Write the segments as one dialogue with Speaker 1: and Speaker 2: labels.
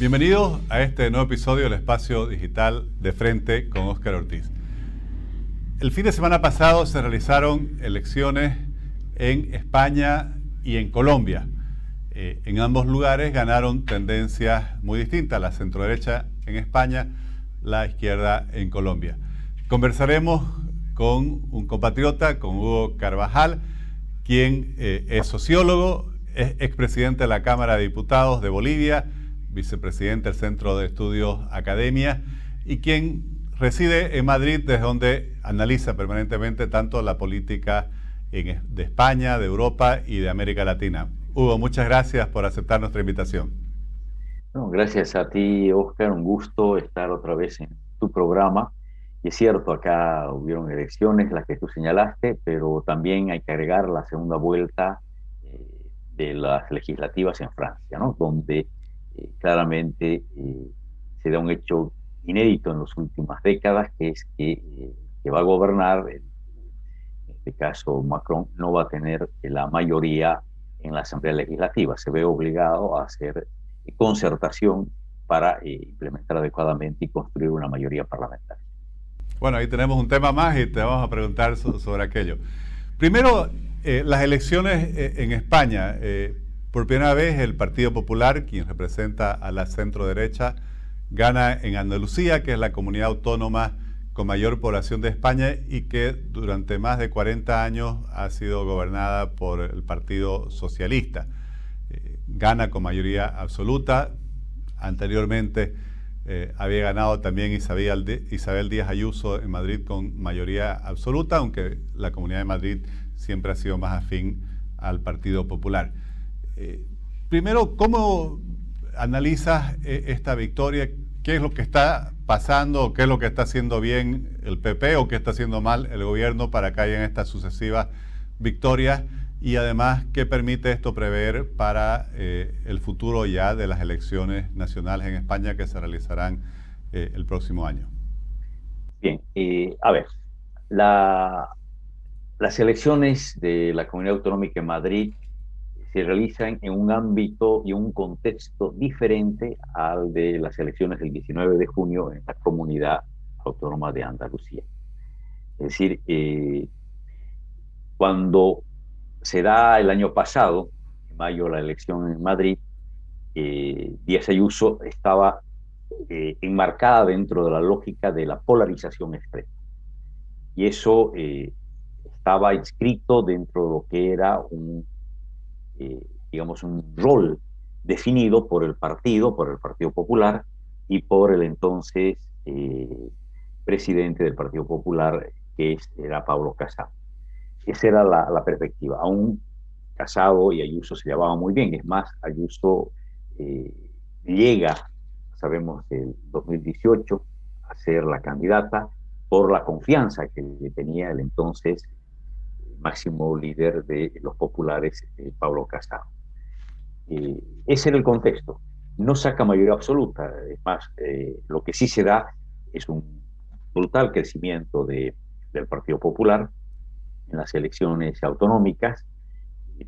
Speaker 1: Bienvenidos a este nuevo episodio del Espacio Digital de Frente con Óscar Ortiz. El fin de semana pasado se realizaron elecciones en España y en Colombia. Eh, en ambos lugares ganaron tendencias muy distintas, la centroderecha en España, la izquierda en Colombia. Conversaremos con un compatriota, con Hugo Carvajal, quien eh, es sociólogo, es expresidente de la Cámara de Diputados de Bolivia, vicepresidente del Centro de Estudios Academia y quien reside en Madrid, desde donde analiza permanentemente tanto la política de España, de Europa y de América Latina. Hugo, muchas gracias por aceptar nuestra invitación.
Speaker 2: gracias a ti, Oscar. Un gusto estar otra vez en tu programa. Y es cierto, acá hubieron elecciones, las que tú señalaste, pero también hay que agregar la segunda vuelta eh, de las legislativas en Francia, ¿no? donde eh, claramente eh, se da un hecho inédito en las últimas décadas, que es que, eh, que va a gobernar, en este caso Macron, no va a tener la mayoría en la Asamblea Legislativa, se ve obligado a hacer concertación para implementar adecuadamente y construir una mayoría parlamentaria.
Speaker 1: Bueno, ahí tenemos un tema más y te vamos a preguntar sobre aquello. Primero, las elecciones en España. Por primera vez el Partido Popular, quien representa a la centro derecha, gana en Andalucía, que es la comunidad autónoma con mayor población de España y que durante más de 40 años ha sido gobernada por el Partido Socialista. Eh, gana con mayoría absoluta. Anteriormente eh, había ganado también Isabel, Isabel Díaz Ayuso en Madrid con mayoría absoluta, aunque la Comunidad de Madrid siempre ha sido más afín al Partido Popular. Eh, primero, ¿cómo analizas eh, esta victoria? ¿Qué es lo que está pasando? ¿Qué es lo que está haciendo bien el PP o qué está haciendo mal el gobierno para que hayan estas sucesivas victorias? Y además, ¿qué permite esto prever para eh, el futuro ya de las elecciones nacionales en España que se realizarán el próximo año?
Speaker 2: Bien, a ver, las elecciones de la Comunidad Autonómica de Madrid se realizan en un ámbito y un contexto diferente al de las elecciones del 19 de junio en la comunidad autónoma de Andalucía. Es decir, eh, cuando se da el año pasado, en mayo, la elección en Madrid, eh, Díaz Ayuso estaba eh, enmarcada dentro de la lógica de la polarización extrema. Y eso estaba inscrito dentro de lo que era un eh, digamos, un rol definido por el partido, por el Partido Popular y por el entonces eh, presidente del Partido Popular, que era Pablo Casado. Esa era la, perspectiva. Aún Casado y Ayuso se llevaban muy bien. Es más, Ayuso eh, llega, sabemos, el 2018 a ser la candidata por la confianza que tenía el entonces máximo líder de los populares, eh, Pablo Casado. Eh, ese era el contexto. No saca mayoría absoluta, es más, eh, lo que sí se da es un brutal crecimiento de, del Partido Popular en las elecciones autonómicas,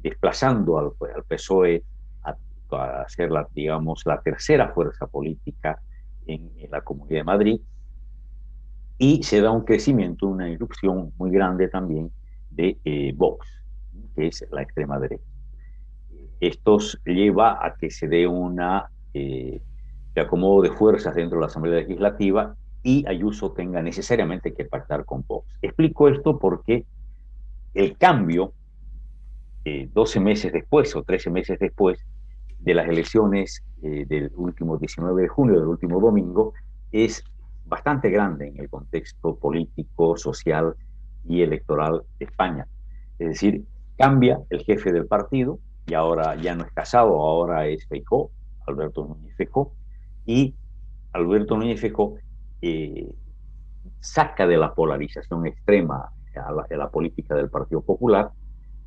Speaker 2: desplazando al, al PSOE a, a, ser, la, digamos, la tercera fuerza política en, en la Comunidad de Madrid, y se da un crecimiento, una irrupción muy grande también de eh, Vox, que es la extrema derecha. Esto lleva a que se dé una eh, acomodo de fuerzas dentro de la Asamblea Legislativa y Ayuso tenga necesariamente que pactar con Vox. Explico esto porque el cambio, 12 eh, meses después o 13 meses después de las elecciones eh, del último 19 de junio, del último domingo, es bastante grande en el contexto político, social y electoral de España. Es decir, cambia el jefe del partido y ahora ya no es Casado, ahora es Feijó, Alberto Núñez Feijó, y Alberto Núñez Feijó eh, saca de la polarización extrema a la, política del Partido Popular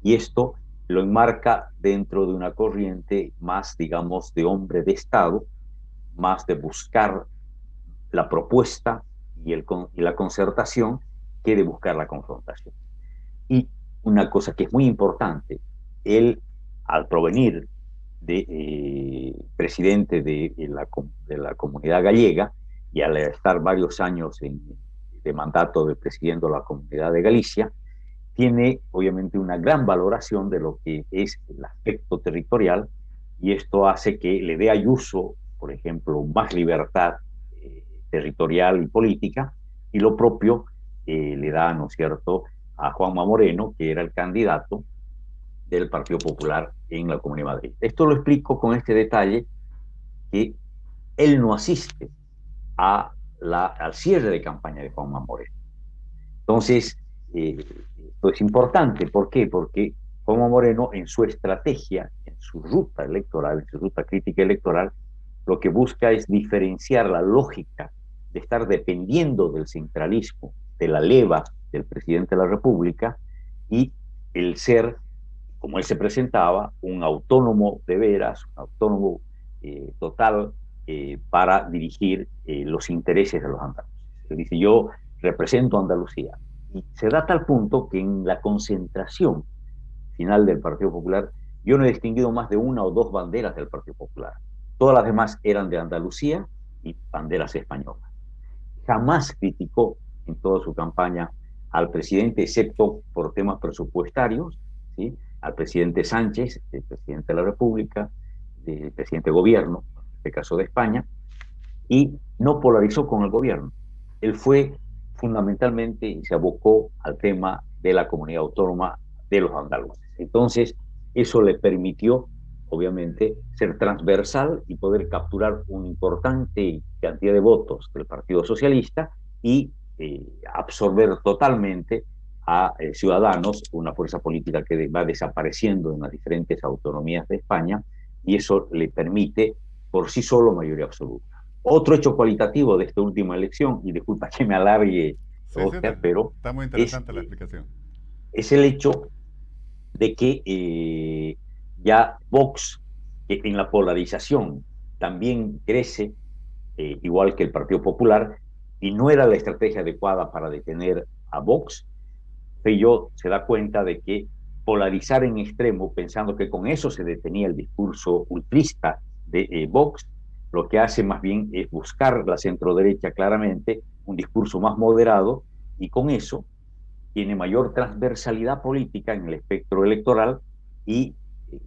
Speaker 2: y esto lo enmarca dentro de una corriente más, digamos, de hombre de Estado, más de buscar la propuesta y, el, y la concertación que de buscar la confrontación. Y una cosa que es muy importante, él, al provenir de eh, presidente de, la, de, la, comunidad gallega y al estar varios años en, de mandato de presidiendo la comunidad de Galicia, tiene obviamente una gran valoración de lo que es el aspecto territorial y esto hace que le dé Ayuso, por ejemplo, más libertad eh, territorial y política y lo propio eh, le da, ¿no es cierto?, a Juanma Moreno, que era el candidato del Partido Popular en la Comunidad de Madrid. Esto lo explico con este detalle que él no asiste a la, al cierre de campaña de Juanma Moreno. Entonces, eh, esto es importante. ¿Por qué? Porque Juanma Moreno en su estrategia, en su ruta electoral, en su ruta crítica electoral, lo que busca es diferenciar la lógica de estar dependiendo del centralismo, de la leva del presidente de la República y el ser, como él se presentaba, un autónomo de veras, un autónomo eh, total eh, para dirigir eh, los intereses de los andaluces. Él dice, yo represento a Andalucía. Y se da tal punto que en la concentración final del Partido Popular, yo no he distinguido más de una o dos banderas del Partido Popular. Todas las demás eran de Andalucía y banderas españolas. Jamás criticó en toda su campaña al presidente, excepto por temas presupuestarios, ¿sí? al presidente Sánchez, el presidente de la República, el presidente de gobierno, en este caso de España, y no polarizó con el gobierno. Él fue fundamentalmente y se abocó al tema de la comunidad autónoma de los andaluces. Entonces, eso le permitió, obviamente, ser transversal y poder capturar una importante cantidad de votos del Partido Socialista y absorber totalmente a eh, Ciudadanos, una fuerza política que va desapareciendo en las diferentes autonomías de España, y eso le permite por sí solo mayoría absoluta. Otro hecho cualitativo de esta última elección, y disculpa que me alargue, pero
Speaker 1: está muy interesante la explicación.
Speaker 2: Es el hecho de que eh, ya Vox, que en la polarización también crece, igual que el Partido Popular, y no era la estrategia adecuada para detener a Vox, Feyó se da cuenta de que polarizar en extremo, pensando que con eso se detenía el discurso ultrista de eh, Vox, lo que hace más bien es buscar la centroderecha claramente, un discurso más moderado, y con eso tiene mayor transversalidad política en el espectro electoral y, eh,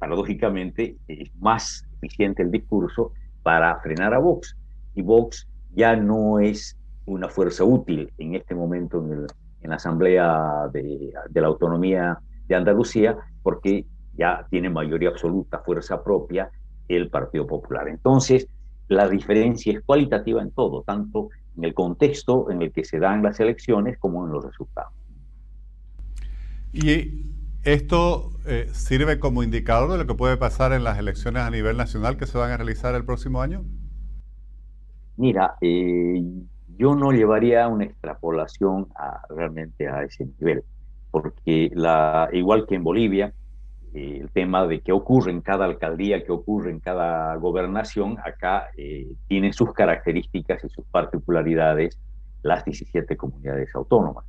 Speaker 2: paradójicamente, es más eficiente el discurso para frenar a Vox. Y Vox ya no es una fuerza útil en este momento en, la Asamblea de, la Autonomía de Andalucía, porque ya tiene mayoría absoluta, fuerza propia, el Partido Popular. Entonces, la diferencia es cualitativa en todo, tanto en el contexto en el que se dan las elecciones como en los resultados.
Speaker 1: Y esto eh, sirve como indicador de lo que puede pasar en las elecciones a nivel nacional que se van a realizar el próximo año.
Speaker 2: Mira, eh, yo no llevaría una extrapolación realmente a ese nivel, porque la, igual que en Bolivia, eh, el tema de qué ocurre en cada alcaldía, qué ocurre en cada gobernación, acá eh, tienen sus características y sus particularidades las 17 comunidades autónomas.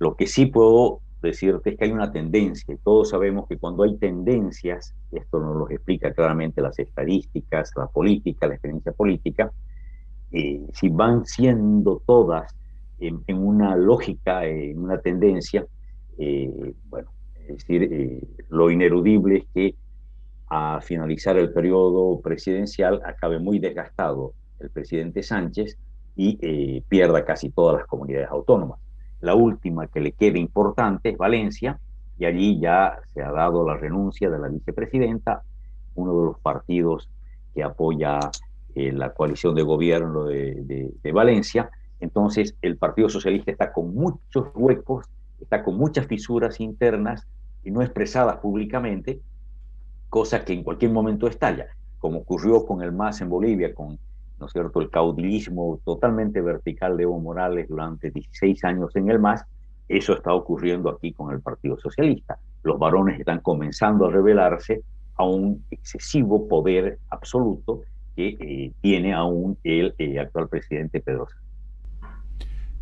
Speaker 2: Lo que sí puedo decirte es que hay una tendencia, y todos sabemos que cuando hay tendencias, esto nos lo explica claramente las estadísticas, la política, la experiencia política, eh, si van siendo todas en, una lógica, en una tendencia, eh, bueno, es decir, eh, lo inerudible es que a finalizar el periodo presidencial acabe muy desgastado el presidente Sánchez y pierda casi todas las comunidades autónomas. La última que le queda importante es Valencia, y allí ya se ha dado la renuncia de la vicepresidenta, uno de los partidos que apoya eh, la coalición de gobierno de, Valencia. Entonces, el Partido Socialista está con muchos huecos, está con muchas fisuras internas y no expresadas públicamente, cosa que en cualquier momento estalla, como ocurrió con el MAS en Bolivia, con ¿no es cierto? el caudillismo totalmente vertical de Evo Morales durante 16 años en el MAS, eso está ocurriendo aquí con el Partido Socialista. Los varones están comenzando a revelarse a un excesivo poder absoluto que eh, tiene aún el eh, actual presidente Pedro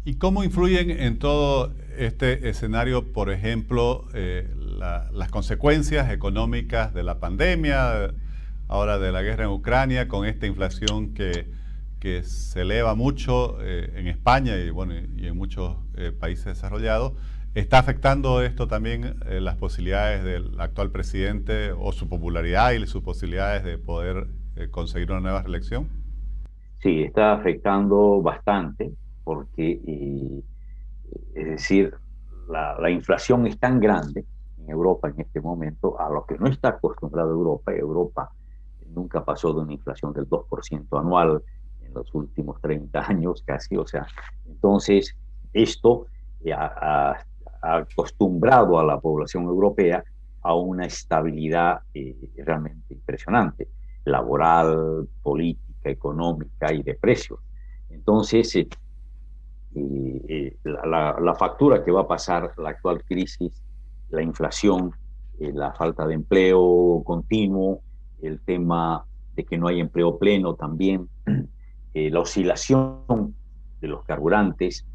Speaker 1: ¿Y cómo influyen en todo este escenario, por ejemplo, eh, las consecuencias económicas de la pandemia, ahora de la guerra en Ucrania, con esta inflación que, que se eleva mucho eh, en España y, bueno, y en muchos eh, países desarrollados. ¿Está afectando esto también eh, las posibilidades del actual presidente o su popularidad y sus posibilidades de poder conseguir una nueva reelección?
Speaker 2: Sí, está afectando bastante porque, es decir, la, la, inflación es tan grande en Europa en este momento a lo que no está acostumbrada Europa. Europa nunca pasó de una inflación del 2% anual en los últimos 30 años casi. O sea, entonces esto ha, acostumbrado a la población europea a una estabilidad eh, realmente impresionante, laboral, política, económica y de precios. Entonces, eh, eh, la, la, factura que va a pasar la actual crisis, la inflación, la falta de empleo continuo, el tema de que no hay empleo pleno también, eh, la oscilación de los carburantes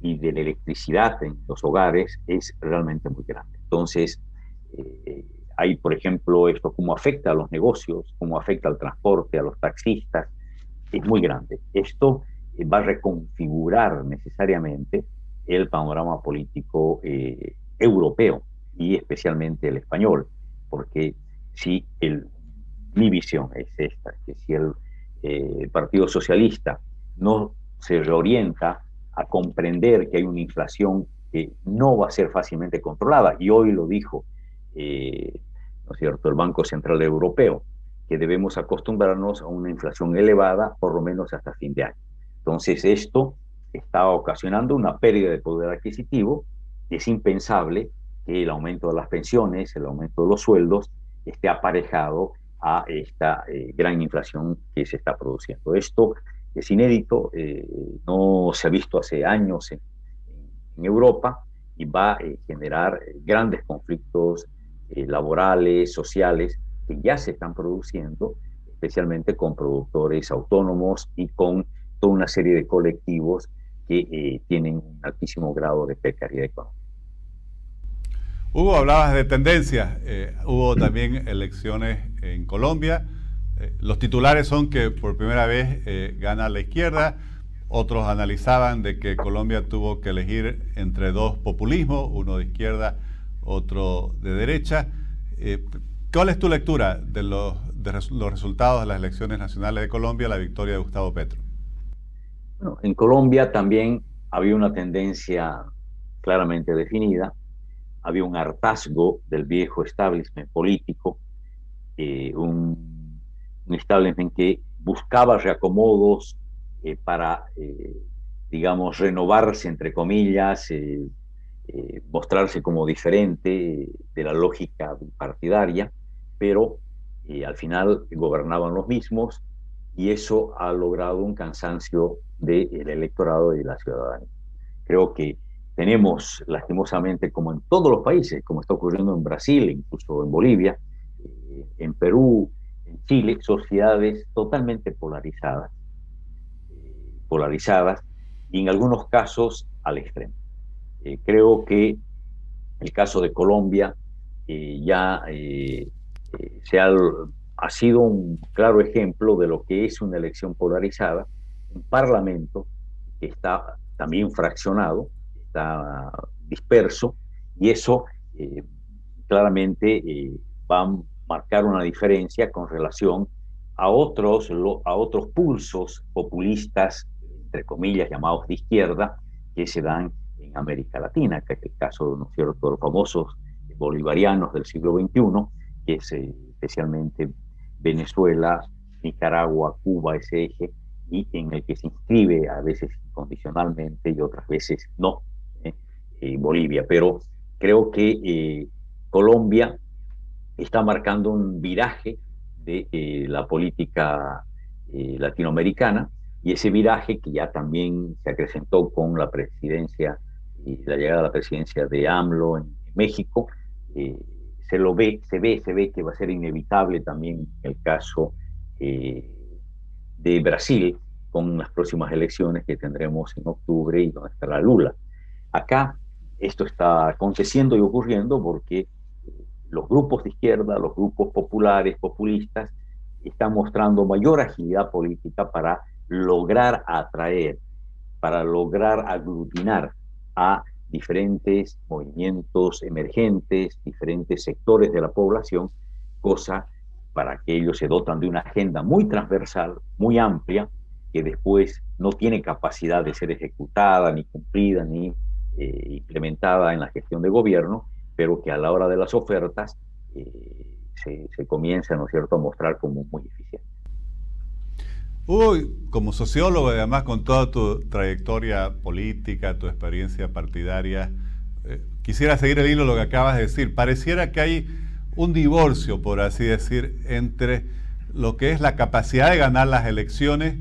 Speaker 2: y de la electricidad en los hogares es realmente muy grande. Entonces, eh, hay, por ejemplo, esto cómo afecta a los negocios, cómo afecta al transporte, a los taxistas, es muy grande. Esto eh, va a reconfigurar necesariamente el panorama político europeo y especialmente el español, porque si el mi visión es esta, que si el eh, Partido Socialista no se reorienta a comprender que hay una inflación que no va a ser fácilmente controlada, y hoy lo dijo, eh, ¿no es cierto?, el Banco Central Europeo, que debemos acostumbrarnos a una inflación elevada por lo menos hasta fin de año. Entonces, esto está ocasionando una pérdida de poder adquisitivo. Es impensable que el aumento de las pensiones, el aumento de los sueldos, esté aparejado a esta eh, gran inflación que se está produciendo. Esto es inédito, eh, no se ha visto hace años en, Europa y va a eh, generar grandes conflictos laborales, sociales, que ya se están produciendo, especialmente con productores autónomos y con toda una serie de colectivos que tienen un altísimo grado de precariedad económica.
Speaker 1: Hugo, hablabas de tendencias. Eh, hubo también elecciones en Colombia. Eh, los titulares son que por primera vez eh, gana la izquierda. Otros analizaban de que Colombia tuvo que elegir entre dos populismos, uno de izquierda, otro de derecha. ¿Cuál es tu lectura de los, de los resultados de las elecciones nacionales de Colombia, la victoria de Gustavo Petro?
Speaker 2: Bueno, en Colombia también había una tendencia claramente definida había un hartazgo del viejo establishment político, eh, un, un, establishment que buscaba reacomodos eh, para, eh, digamos, renovarse, entre comillas, mostrarse como diferente de la lógica partidaria, pero al final gobernaban los mismos y eso ha logrado un cansancio del electorado y de la ciudadanía. Creo que tenemos, lastimosamente, como en todos los países, como está ocurriendo en Brasil, incluso en Bolivia, eh, en Perú, en Chile, sociedades totalmente polarizadas, eh, polarizadas y en algunos casos al extremo. Eh, creo que el caso de Colombia ya se ha, ha sido un claro ejemplo de lo que es una elección polarizada, un parlamento que está también fraccionado, está disperso y eso eh, claramente eh, va a marcar una diferencia con relación a otros, a otros pulsos populistas, entre comillas, llamados de izquierda, que se dan en América Latina, que es el caso ¿no de los famosos bolivarianos del siglo XXI, que es eh, especialmente Venezuela, Nicaragua, Cuba, ese eje, y en el que se inscribe a veces incondicionalmente y otras veces no, eh, Bolivia, pero creo que eh, Colombia está marcando un viraje de eh, la política latinoamericana y ese viraje que ya también se acrecentó con la presidencia y la llegada a la presidencia de AMLO en, México, se lo ve, se ve, se ve que va a ser inevitable también el caso de Brasil con las próximas elecciones que tendremos en octubre y donde estará Lula. Acá esto está aconteciendo y ocurriendo porque los grupos de izquierda, los grupos populares, populistas, está mostrando mayor agilidad política para lograr atraer, para lograr aglutinar a diferentes movimientos emergentes, diferentes sectores de la población, cosa para que ellos se dotan de una agenda muy transversal, muy amplia, que después no tiene capacidad de ser ejecutada, ni cumplida, ni eh, implementada en la gestión de gobierno, pero que a la hora de las ofertas eh, se, se, comienza, ¿no es cierto?, a mostrar como muy eficiente.
Speaker 1: Uy, como sociólogo, además con toda tu trayectoria política, tu experiencia partidaria, eh, quisiera seguir el hilo de lo que acabas de decir. Pareciera que hay un divorcio, por así decir, entre lo que es la capacidad de ganar las elecciones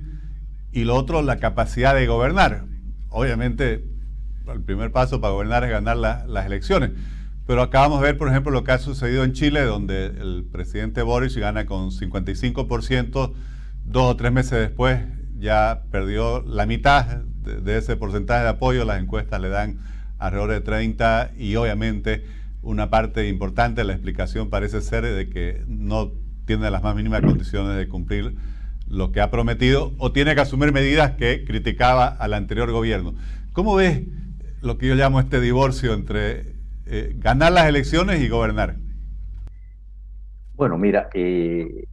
Speaker 1: y lo otro, la capacidad de gobernar. Obviamente, el primer paso para gobernar es ganar las elecciones. Pero acabamos de ver, por ejemplo, lo que ha sucedido en Chile, donde el presidente Boris gana con 55% Dos o tres meses después ya perdió la mitad de, ese porcentaje de apoyo, las encuestas le dan alrededor de 30 y obviamente una parte importante de la explicación parece ser de que no tiene las más mínimas condiciones de cumplir lo que ha prometido o tiene que asumir medidas que criticaba al anterior gobierno. ¿Cómo ves lo que yo llamo este divorcio entre eh, ganar las elecciones y gobernar?
Speaker 2: Bueno, mira, eh,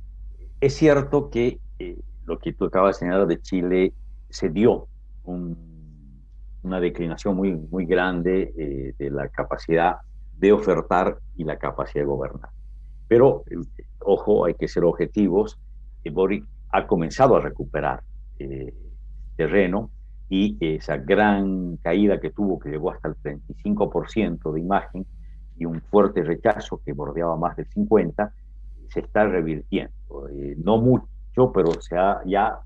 Speaker 2: es cierto que eh, lo que tú acabas de señalar de Chile, se dio una declinación muy, muy grande eh, de la capacidad de ofertar y la capacidad de gobernar. Pero, eh, ojo, hay que ser objetivos. Boric ha comenzado a recuperar terreno y esa gran caída que tuvo, que llegó hasta el 35% de imagen y un fuerte rechazo que bordeaba más del 50%, se está revirtiendo. no mucho pero se ha, ya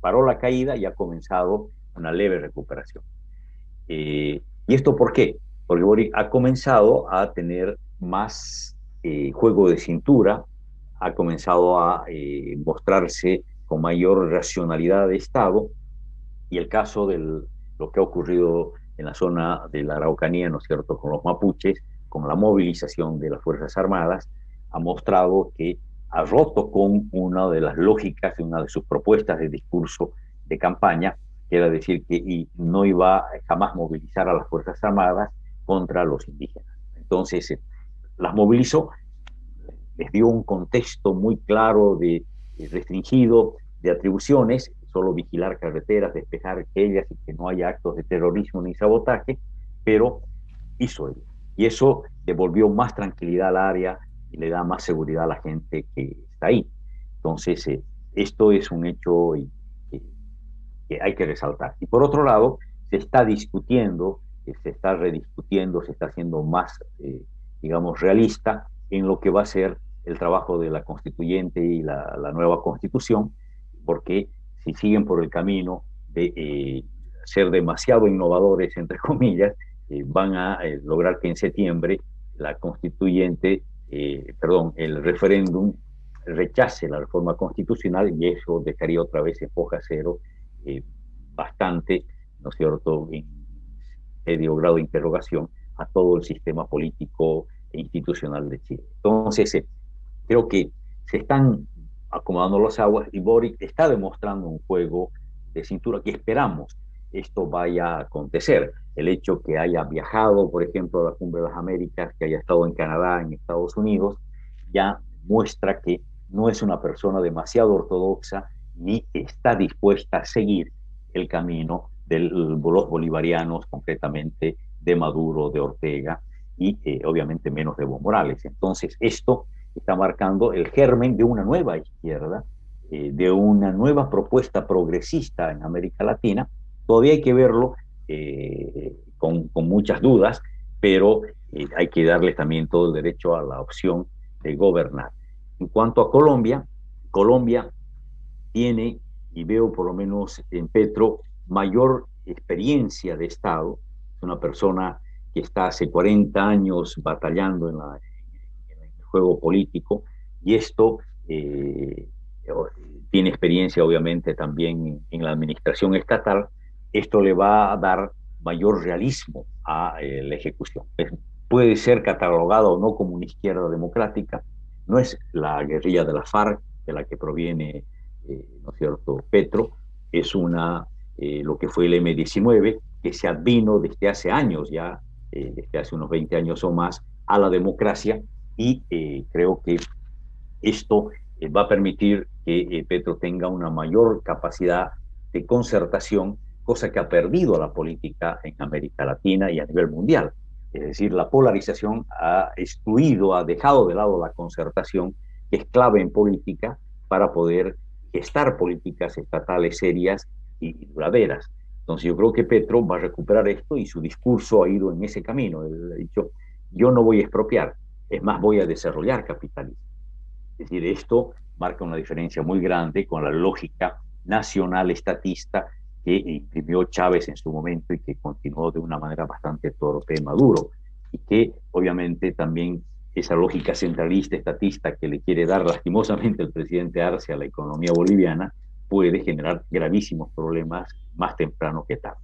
Speaker 2: paró la caída y ha comenzado una leve recuperación. Eh, ¿Y esto por qué? Porque Boric ha comenzado a tener más eh, juego de cintura, ha comenzado a eh, mostrarse con mayor racionalidad de Estado, y el caso de lo que ha ocurrido en la zona de la Araucanía, ¿no es cierto?, con los mapuches, con la movilización de las Fuerzas Armadas, ha mostrado que ha roto con una de las lógicas de una de sus propuestas de discurso de campaña, que era decir que no iba a jamás movilizar a las Fuerzas Armadas contra los indígenas. Entonces, eh, las movilizó, les dio un contexto muy claro de, restringido de atribuciones, solo vigilar carreteras, despejar ellas y que no haya actos de terrorismo ni sabotaje, pero hizo ello. Y eso devolvió más tranquilidad al área, y le da más seguridad a la gente que está ahí. Entonces, eh, esto es un hecho que hay que resaltar. Y por otro lado, se está discutiendo, eh, se está rediscutiendo, se está haciendo más, eh, digamos, realista en lo que va a ser el trabajo de la constituyente y la, nueva constitución, porque si siguen por el camino de ser demasiado innovadores, entre comillas, van a lograr que en septiembre la constituyente eh, perdón, el referéndum rechace la reforma constitucional y eso dejaría otra vez en foja cero eh, bastante, ¿no es cierto?, medio grado de interrogación a todo el sistema político e institucional de Chile. Entonces, eh, creo que se están acomodando las aguas y Boric está demostrando un juego de cintura que esperamos esto vaya a acontecer. El hecho que haya viajado, por ejemplo, a la Cumbre de las Américas, que haya estado en Canadá, en Estados Unidos, ya muestra que no es una persona demasiado ortodoxa ni está dispuesta a seguir el camino de los bolivarianos, concretamente de Maduro, de Ortega y eh, obviamente menos de Evo Morales. Entonces, esto está marcando el germen de una nueva izquierda, eh, de una nueva propuesta progresista en América Latina, Todavía hay que verlo eh, con, muchas dudas, pero eh, hay que darle también todo el derecho a la opción de gobernar. En cuanto a Colombia, Colombia tiene, y veo por lo menos en Petro, mayor experiencia de Estado. Es una persona que está hace 40 años batallando en, el juego político y esto eh, tiene experiencia obviamente también en la administración estatal esto le va a dar mayor realismo a eh, la ejecución. puede ser catalogado o no como una izquierda democrática, no es la guerrilla de la FARC, de la que proviene, eh, ¿no es cierto?, Petro, es una, eh, lo que fue el M19, que se advino desde hace años ya, desde hace unos 20 años o más, a la democracia y creo que esto va a permitir que Petro tenga una mayor capacidad de concertación, cosa que ha perdido la política en América Latina y a nivel mundial. Es decir, la polarización ha excluido, ha dejado de lado la concertación, que es clave en política para poder gestar políticas estatales serias y duraderas. Entonces yo creo que Petro va a recuperar esto y su discurso ha ido en ese camino. Él ha dicho, yo no voy a expropiar, es más, voy a desarrollar capitalismo. Es decir, esto marca una diferencia muy grande con la lógica nacional estatista que imprimió Chávez en su momento y que continuó de una manera bastante torpe Maduro, y que obviamente también esa lógica centralista estatista que le quiere dar lastimosamente el presidente Arce a la economía boliviana puede generar gravísimos problemas más temprano que tarde.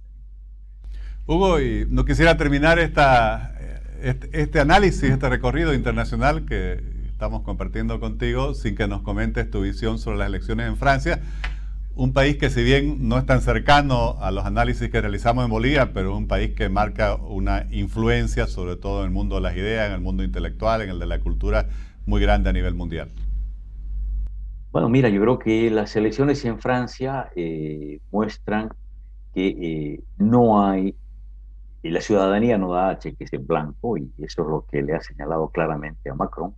Speaker 1: Hugo, y no quisiera terminar esta, este, este análisis, este recorrido internacional que estamos compartiendo contigo sin que nos comentes tu visión sobre las elecciones en Francia un país que si bien no es tan cercano a los análisis que realizamos en Bolivia, pero un país que marca una influencia, sobre todo en el mundo de las ideas, en el mundo intelectual, en el de la cultura, muy grande a nivel mundial.
Speaker 2: Bueno, mira, yo creo que las elecciones en Francia eh, muestran que eh, no hay, y la ciudadanía no da cheques en blanco, y eso es lo que le ha señalado claramente a Macron,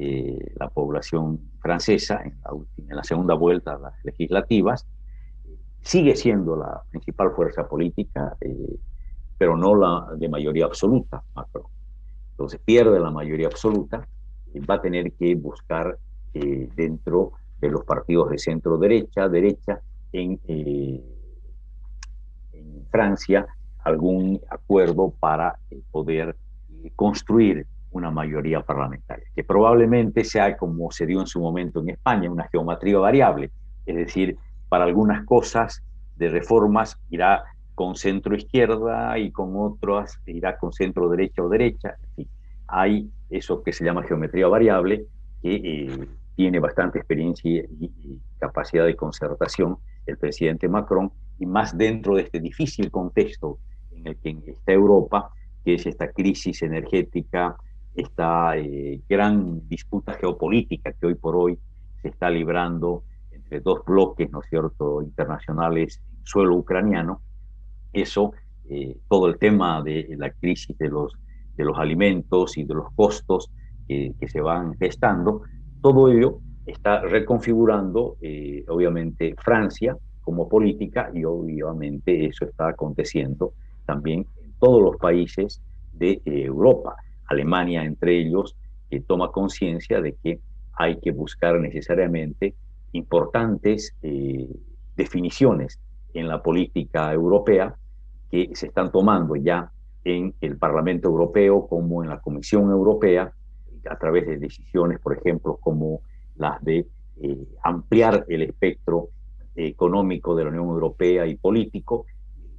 Speaker 2: eh, la población francesa en la, en la, segunda vuelta de las legislativas, sigue siendo la principal fuerza política, eh, pero no la de mayoría absoluta, Macron. Entonces pierde la mayoría absoluta, y va a tener que buscar eh, dentro de los partidos de centro-derecha, derecha, en, en Francia, algún acuerdo para poder construir una mayoría parlamentaria, que probablemente sea como se dio en su momento en España, una geometría variable, es decir, para algunas cosas de reformas irá con centro izquierda y con otras irá con centro derecha o derecha, en fin, hay eso que se llama geometría variable, que eh, tiene bastante experiencia y, capacidad de concertación el presidente Macron, y más dentro de este difícil contexto en el que está Europa, que es esta crisis energética, esta eh, gran disputa geopolítica que hoy por hoy se está librando entre dos bloques, ¿no cierto?, internacionales en suelo ucraniano. Eso, eh, todo el tema de la crisis de los, de los alimentos y de los costos que se van gestando, todo ello está reconfigurando, eh, obviamente, Francia como política y obviamente eso está aconteciendo también en todos los países de Europa. Alemania entre ellos, que toma conciencia de que hay que buscar necesariamente importantes eh, definiciones en la política europea que se están tomando ya en el Parlamento Europeo como en la Comisión Europea, a través de decisiones, por ejemplo, como las de eh, ampliar el espectro económico de la Unión Europea y político,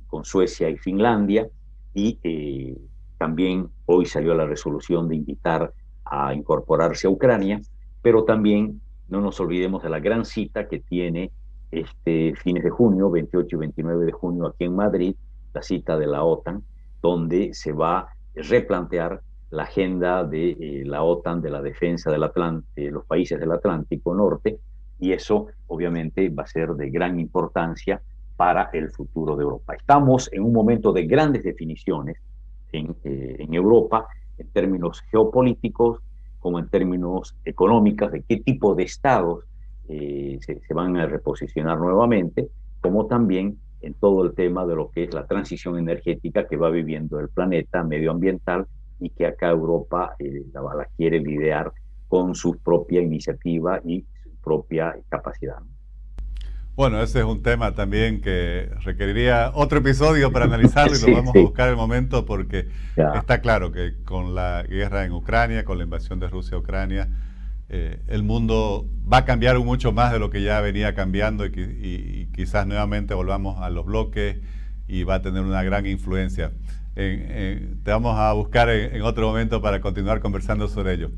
Speaker 2: con Suecia y Finlandia, y eh, también hoy salió la resolución de invitar a incorporarse a Ucrania, pero también no nos olvidemos de la gran cita que tiene este fines de junio, 28 y 29 de junio aquí en Madrid, la cita de la OTAN, donde se va a replantear la agenda de eh, la OTAN de la defensa del de los países del Atlántico Norte, y eso obviamente va a ser de gran importancia para el futuro de Europa. Estamos en un momento de grandes definiciones eh, en, Europa en términos geopolíticos como en términos económicos, de qué tipo de estados eh, se, se, van a reposicionar nuevamente, como también en todo el tema de lo que es la transición energética que va viviendo el planeta medioambiental y que acá Europa eh, la, la, quiere lidiar con su propia iniciativa y su propia capacidad.
Speaker 1: Bueno, ese es un tema también que requeriría otro episodio para analizarlo y lo vamos a buscar el momento porque está claro que con la guerra en Ucrania, con la invasión de Rusia a Ucrania, eh, el mundo va a cambiar mucho más de lo que ya venía cambiando y, quizás nuevamente volvamos a los bloques y va a tener una gran influencia. te vamos a buscar en, en otro momento para continuar conversando sobre ello.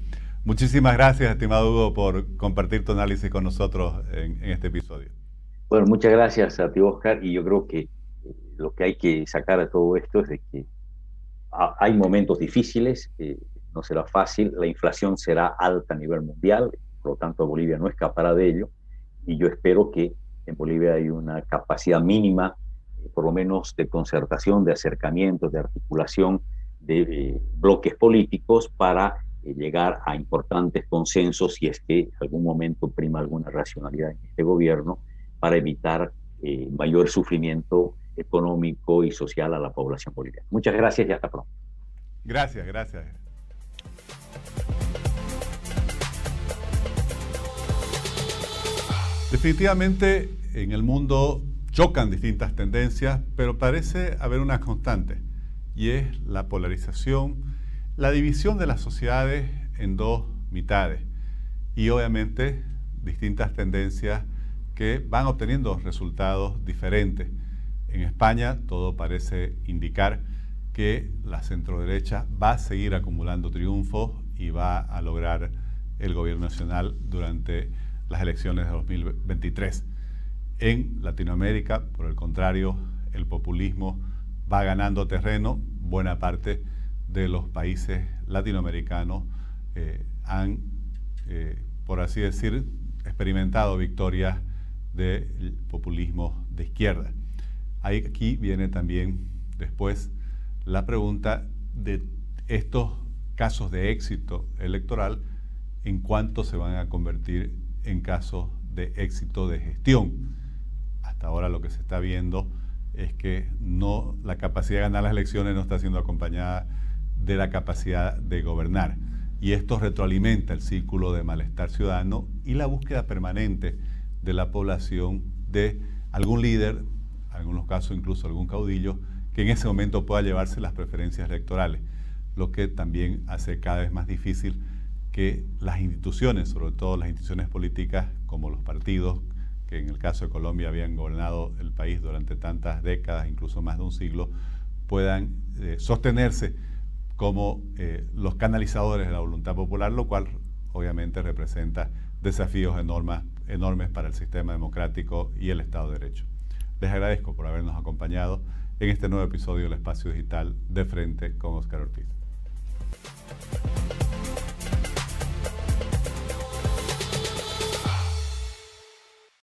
Speaker 1: Muchísimas gracias, estimado Hugo, por compartir tu análisis con nosotros en, este episodio.
Speaker 2: Bueno, muchas gracias a ti, Oscar, y yo creo que eh, lo que hay que sacar de todo esto es de que hay momentos difíciles, eh, no será fácil, la inflación será alta a nivel mundial, por lo tanto Bolivia no escapará de ello, y yo espero que en Bolivia hay una capacidad mínima, eh, por lo menos de concertación, de acercamiento, de articulación de eh, bloques políticos para eh, llegar a importantes consensos si es que en algún momento prima alguna racionalidad en este gobierno para evitar mayor sufrimiento económico y social a la población boliviana. Muchas gracias y hasta pronto.
Speaker 1: Gracias, gracias. Definitivamente en el mundo chocan distintas tendencias, pero parece haber una constante, y es la polarización, la división de las sociedades en dos mitades, y obviamente distintas tendencias que van obteniendo resultados diferentes. En España todo parece indicar que la centroderecha va a seguir acumulando triunfos y va a lograr el gobierno nacional durante las elecciones de 2023. En Latinoamérica, por el contrario, el populismo va ganando terreno. Buena parte de los países latinoamericanos eh, han, eh, por así decir, experimentado victorias del populismo de izquierda. Aquí viene también después la pregunta de estos casos de éxito electoral, en cuánto se van a convertir en caso de éxito de gestión. Hasta ahora lo que se está viendo es que no, la capacidad de ganar las elecciones no está siendo acompañada de la capacidad de gobernar. Y esto retroalimenta el círculo de malestar ciudadano y la búsqueda permanente de la población de algún líder, en algunos casos incluso algún caudillo, que en ese momento pueda llevarse las preferencias electorales, lo que también hace cada vez más difícil que las instituciones, sobre todo las instituciones políticas como los partidos, que en el caso de Colombia habían gobernado el país durante tantas décadas, incluso más de un siglo, puedan eh, sostenerse como eh, los canalizadores de la voluntad popular, lo cual obviamente representa desafíos enormes, enormes para el sistema democrático y el Estado de Derecho. Les agradezco por habernos acompañado en este nuevo episodio del Espacio Digital de Frente con Oscar Ortiz.